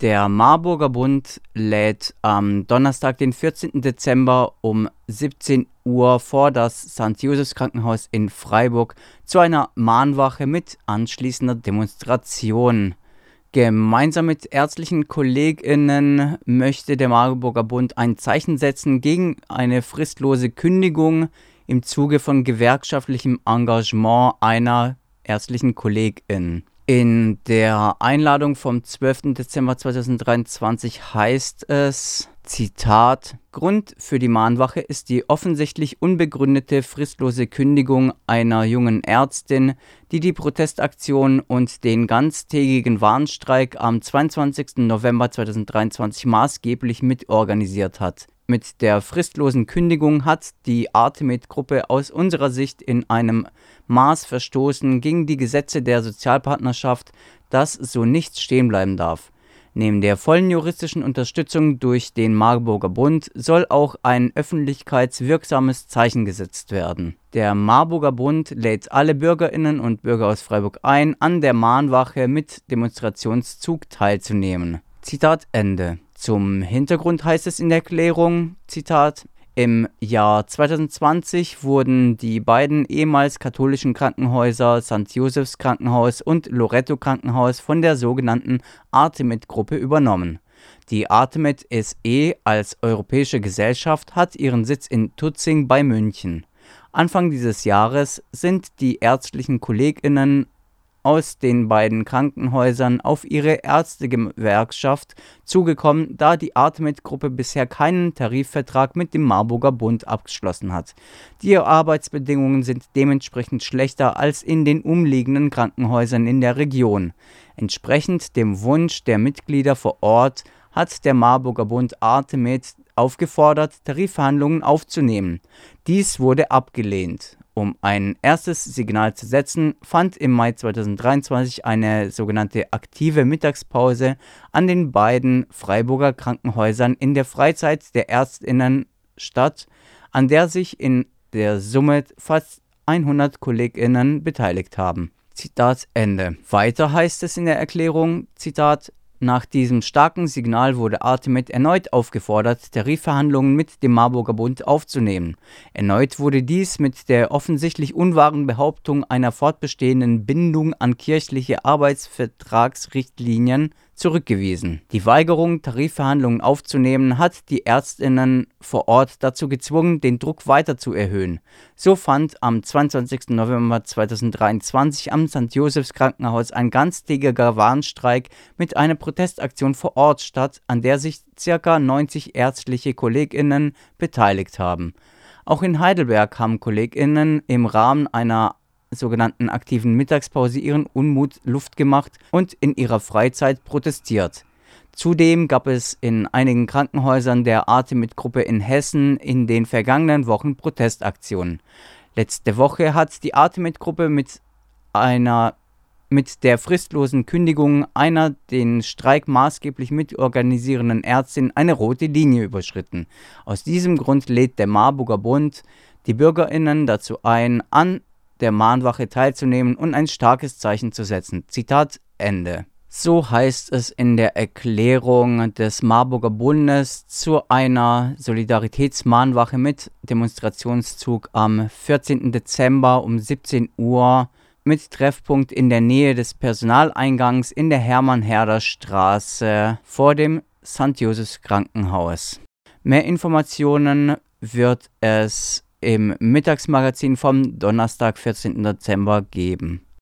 Der Marburger Bund lädt am Donnerstag, den 14. Dezember um 17 Uhr vor das St. Josephs Krankenhaus in Freiburg zu einer Mahnwache mit anschließender Demonstration. Gemeinsam mit ärztlichen KollegInnen möchte der Marburger Bund ein Zeichen setzen gegen eine fristlose Kündigung im Zuge von gewerkschaftlichem Engagement einer ärztlichen Kollegin. In der Einladung vom 12. Dezember 2023 heißt es, Zitat, Grund für die Mahnwache ist die offensichtlich unbegründete fristlose Kündigung einer jungen Ärztin, die die Protestaktion und den ganztägigen Warnstreik am 22. November 2023 maßgeblich mitorganisiert hat. Mit der fristlosen Kündigung hat die Artemed-Gruppe aus unserer Sicht in einem Maß verstoßen gegen die Gesetze der Sozialpartnerschaft, dass so nichts stehen bleiben darf. Neben der vollen juristischen Unterstützung durch den Marburger Bund soll auch ein öffentlichkeitswirksames Zeichen gesetzt werden. Der Marburger Bund lädt alle Bürgerinnen und Bürger aus Freiburg ein, an der Mahnwache mit Demonstrationszug teilzunehmen. Zitat Ende. Zum Hintergrund heißt es in der Erklärung, Zitat, im Jahr 2020 wurden die beiden ehemals katholischen Krankenhäuser St. Josephs Krankenhaus und Loretto Krankenhaus von der sogenannten Artemed-Gruppe übernommen. Die Artemed SE als europäische Gesellschaft hat ihren Sitz in Tutzing bei München. Anfang dieses Jahres sind die ärztlichen KollegInnen aus den beiden Krankenhäusern auf ihre Ärztegewerkschaft zugekommen, da die Artemed-Gruppe bisher keinen Tarifvertrag mit dem Marburger Bund abgeschlossen hat. Die Arbeitsbedingungen sind dementsprechend schlechter als in den umliegenden Krankenhäusern in der Region. Entsprechend dem Wunsch der Mitglieder vor Ort hat der Marburger Bund Artemed aufgefordert, Tarifverhandlungen aufzunehmen. Dies wurde abgelehnt. Um ein erstes Signal zu setzen, fand im Mai 2023 eine sogenannte aktive Mittagspause an den beiden Freiburger Krankenhäusern in der Freizeit der Ärztinnen statt, an der sich in der Summe fast 100 Kolleginnen beteiligt haben. Zitat Ende. Weiter heißt es in der Erklärung, Zitat, nach diesem starken Signal wurde Artemed erneut aufgefordert, Tarifverhandlungen mit dem Marburger Bund aufzunehmen. Erneut wurde dies mit der offensichtlich unwahren Behauptung einer fortbestehenden Bindung an kirchliche Arbeitsvertragsrichtlinien zurückgewiesen. Die Weigerung, Tarifverhandlungen aufzunehmen, hat die Ärztinnen vor Ort dazu gezwungen, den Druck weiter zu erhöhen. So fand am 22. November 2023 am St. Josephs Krankenhaus ein ganztägiger Warnstreik mit einer Protestaktion vor Ort statt, an der sich ca. 90 ärztliche Kolleginnen beteiligt haben. Auch in Heidelberg haben Kolleginnen im Rahmen einer sogenannten aktiven Mittagspause ihren Unmut Luft gemacht und in ihrer Freizeit protestiert. Zudem gab es in einigen Krankenhäusern der Artemid-Gruppe in Hessen in den vergangenen Wochen Protestaktionen. Letzte Woche hat die Artemid-Gruppe mit einer mit der fristlosen Kündigung einer den Streik maßgeblich mitorganisierenden Ärztin eine rote Linie überschritten. Aus diesem Grund lädt der Marburger Bund die Bürgerinnen dazu ein, an der Mahnwache teilzunehmen und ein starkes Zeichen zu setzen. Zitat Ende. So heißt es in der Erklärung des Marburger Bundes zu einer Solidaritätsmahnwache mit Demonstrationszug am 14. Dezember um 17 Uhr mit Treffpunkt in der Nähe des Personaleingangs in der Hermann-Herder Straße vor dem St. Josephs Krankenhaus. Mehr Informationen wird es im Mittagsmagazin vom Donnerstag, 14. Dezember geben.